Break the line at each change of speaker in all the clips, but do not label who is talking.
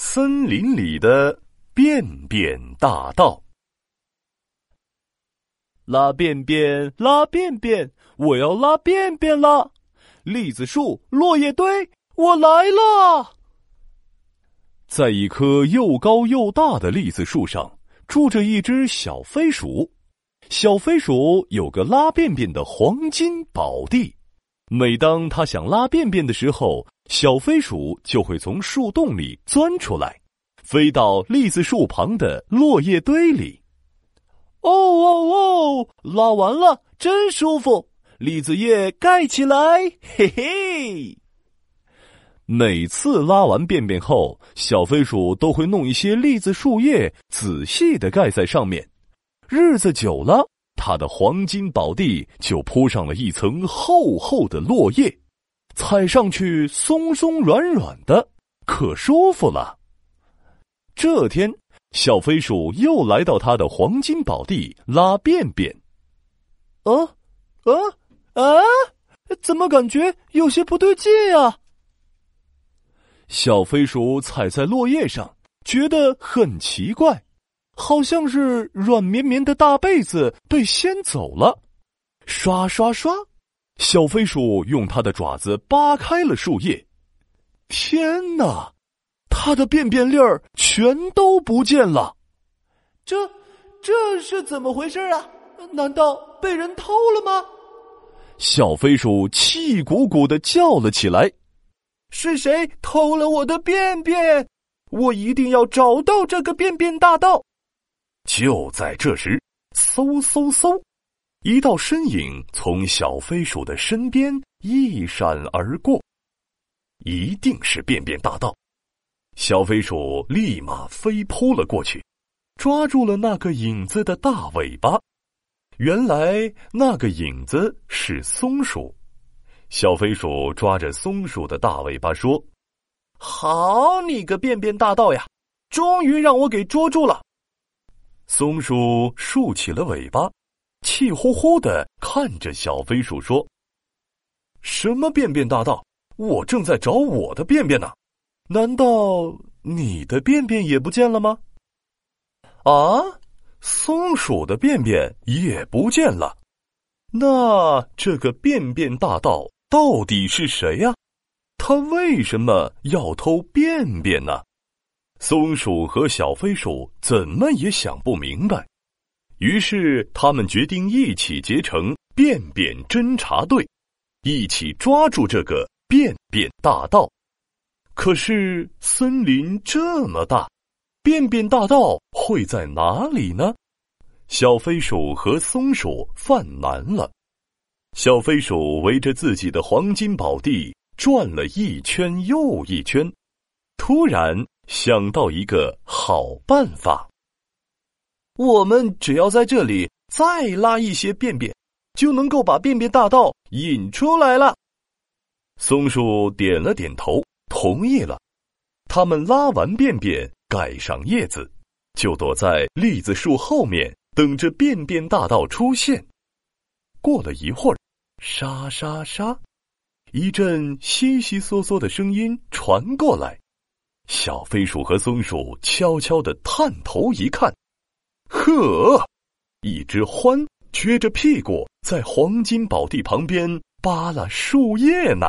森林里的便便大道。
拉便便，拉便便，我要拉便便了。栗子树，落叶堆，我来了。
在一棵又高又大的栗子树上，住着一只小飞鼠。小飞鼠有个拉便便的黄金宝地。每当它想拉便便的时候，小飞鼠就会从树洞里钻出来，飞到栗子树旁的落叶堆里。
哦哦哦！拉完了，真舒服。栗子叶盖起来，嘿嘿。
每次拉完便便后，小飞鼠都会弄一些栗子树叶，仔细的盖在上面。日子久了，它的黄金宝地就铺上了一层厚厚的落叶，踩上去松松软软的，可舒服了。这天。小飞鼠又来到它的黄金宝地拉便便。
啊啊啊！怎么感觉有些不对劲啊？
小飞鼠踩在落叶上，觉得很奇怪，好像是软绵绵的大被子被掀走了。刷刷刷，小飞鼠用它的爪子扒开了树叶。天哪！它的便便粒儿全都不见了，
这这是怎么回事啊？难道被人偷了吗？
小飞鼠气鼓鼓的叫了起来：“
是谁偷了我的便便？我一定要找到这个便便大盗！”
就在这时，嗖嗖嗖，一道身影从小飞鼠的身边一闪而过，一定是便便大盗。小飞鼠立马飞扑了过去，抓住了那个影子的大尾巴。原来那个影子是松鼠。小飞鼠抓着松鼠的大尾巴说：“
好你个便便大盗呀，终于让我给捉住了。”
松鼠竖起了尾巴，气呼呼的看着小飞鼠说：“什么便便大盗？我正在找我的便便呢。”难道你的便便也不见了吗？啊，松鼠的便便也不见了。那这个便便大盗到底是谁呀？他为什么要偷便便呢？松鼠和小飞鼠怎么也想不明白。于是他们决定一起结成便便侦察队，一起抓住这个便便大盗。可是森林这么大，便便大道会在哪里呢？小飞鼠和松鼠犯难了。小飞鼠围着自己的黄金宝地转了一圈又一圈，突然想到一个好办法：我们只要在这里再拉一些便便，就能够把便便大道引出来了。松鼠点了点头。同意了，他们拉完便便，盖上叶子，就躲在栗子树后面，等着便便大道出现。过了一会儿，沙沙沙，一阵悉悉嗦嗦的声音传过来。小飞鼠和松鼠悄悄的探头一看，呵，一只獾撅着屁股在黄金宝地旁边扒拉树叶呢。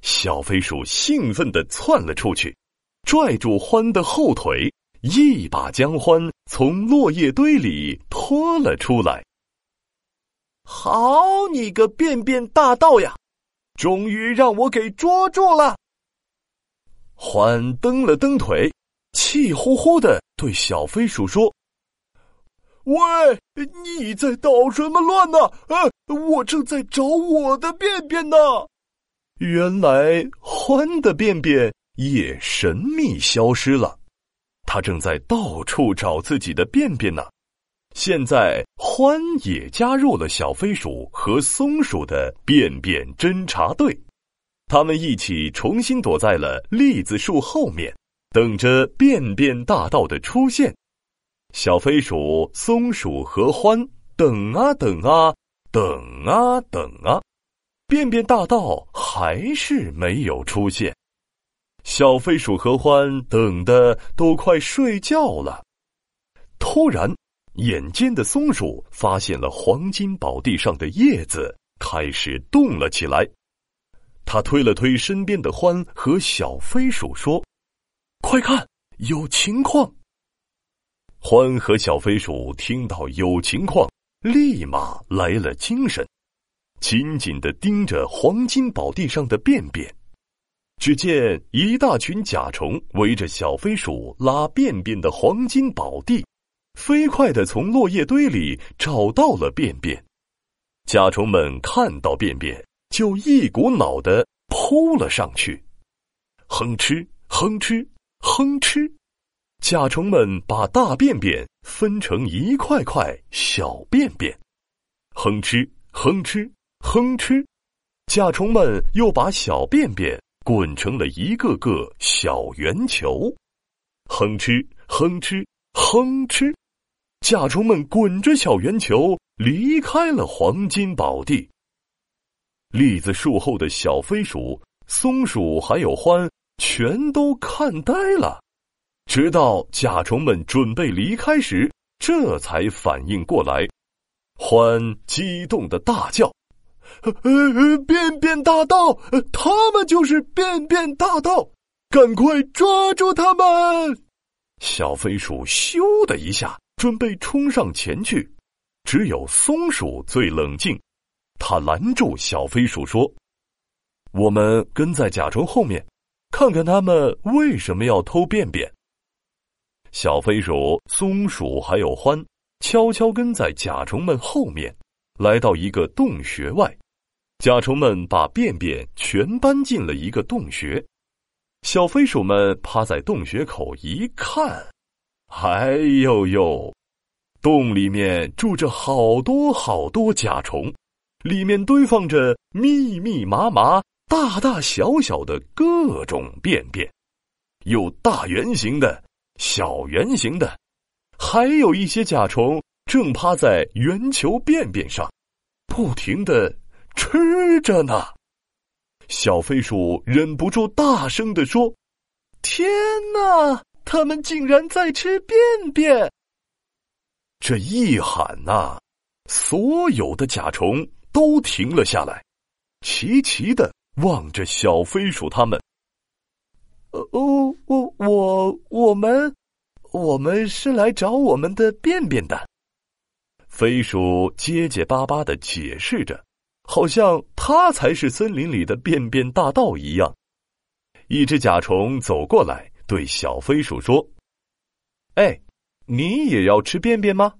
小飞鼠兴奋地窜了出去，拽住獾的后腿，一把将獾从落叶堆里拖了出来。
好你个便便大盗呀！终于让我给捉住了。
獾蹬了蹬腿，气呼呼的对小飞鼠说：“
喂，你在捣什么乱呢？啊，我正在找我的便便呢。”
原来獾的便便也神秘消失了，他正在到处找自己的便便呢。现在獾也加入了小飞鼠和松鼠的便便侦察队，他们一起重新躲在了栗子树后面，等着便便大盗的出现。小飞鼠、松鼠和獾等啊等啊，等啊等啊。便便大盗还是没有出现，小飞鼠和欢等的都快睡觉了。突然，眼尖的松鼠发现了黄金宝地上的叶子开始动了起来。他推了推身边的欢和小飞鼠，说：“快看，有情况！”欢和小飞鼠听到有情况，立马来了精神，紧紧的盯着黄金宝地上的便便。只见一大群甲虫围着小飞鼠拉便便的黄金宝地，飞快的从落叶堆里找到了便便。甲虫们看到便便，就一股脑的扑了上去，哼哧哼哧哼哧。甲虫们把大便便分成一块块小便便，哼哧哼哧哼哧。甲虫们又把小便便滚成了一个个小圆球，哼哧哼哧哼哧。甲虫们滚着小圆球离开了黄金宝地。栗子树后的小飞鼠、松鼠还有獾全都看呆了。直到甲虫们准备离开时，这才反应过来。欢激动的大叫：“呃呃，便便大盗！他们就是便便大盗！赶快抓住他们！”小飞鼠咻的一下准备冲上前去，只有松鼠最冷静，他拦住小飞鼠说：“我们跟在甲虫后面，看看他们为什么要偷便便。”小飞鼠、松鼠还有獾，悄悄跟在甲虫们后面，来到一个洞穴外。甲虫们把便便全搬进了一个洞穴。小飞鼠们趴在洞穴口一看，哎呦呦，洞里面住着好多好多甲虫，里面堆放着密密麻麻、大大小小的各种便便，有大圆形的。小圆形的，还有一些甲虫正趴在圆球便便上，不停的吃着呢。小飞鼠忍不住大声的说：“天哪，他们竟然在吃便便！”这一喊呐，所有的甲虫都停了下来，齐齐的望着小飞鼠他们。我们，我们是来找我们的便便的。飞鼠结结巴巴的解释着，好像他才是森林里的便便大盗一样。一只甲虫走过来，对小飞鼠说：“哎，你也要吃便便吗？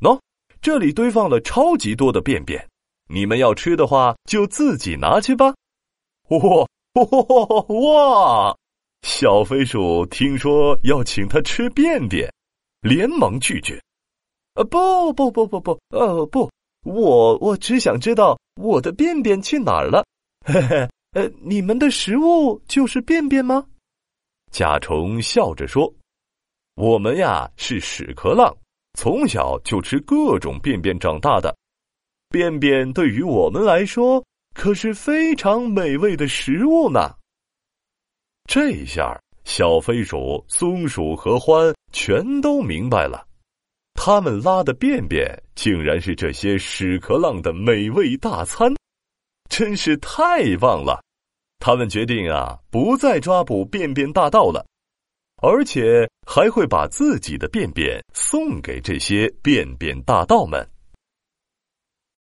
喏，这里堆放了超级多的便便，你们要吃的话，就自己拿去吧。”哇哇哇！小飞鼠听说要请他吃便便，连忙拒绝。呃，不不不不不，呃不，我我只想知道我的便便去哪儿了。嘿嘿，呃，你们的食物就是便便吗？甲虫笑着说：“我们呀是屎壳郎，从小就吃各种便便长大的。便便对于我们来说可是非常美味的食物呢。”这下，小飞鼠、松鼠和獾全都明白了，他们拉的便便竟然是这些屎壳郎的美味大餐，真是太棒了！他们决定啊，不再抓捕便便大盗了，而且还会把自己的便便送给这些便便大盗们。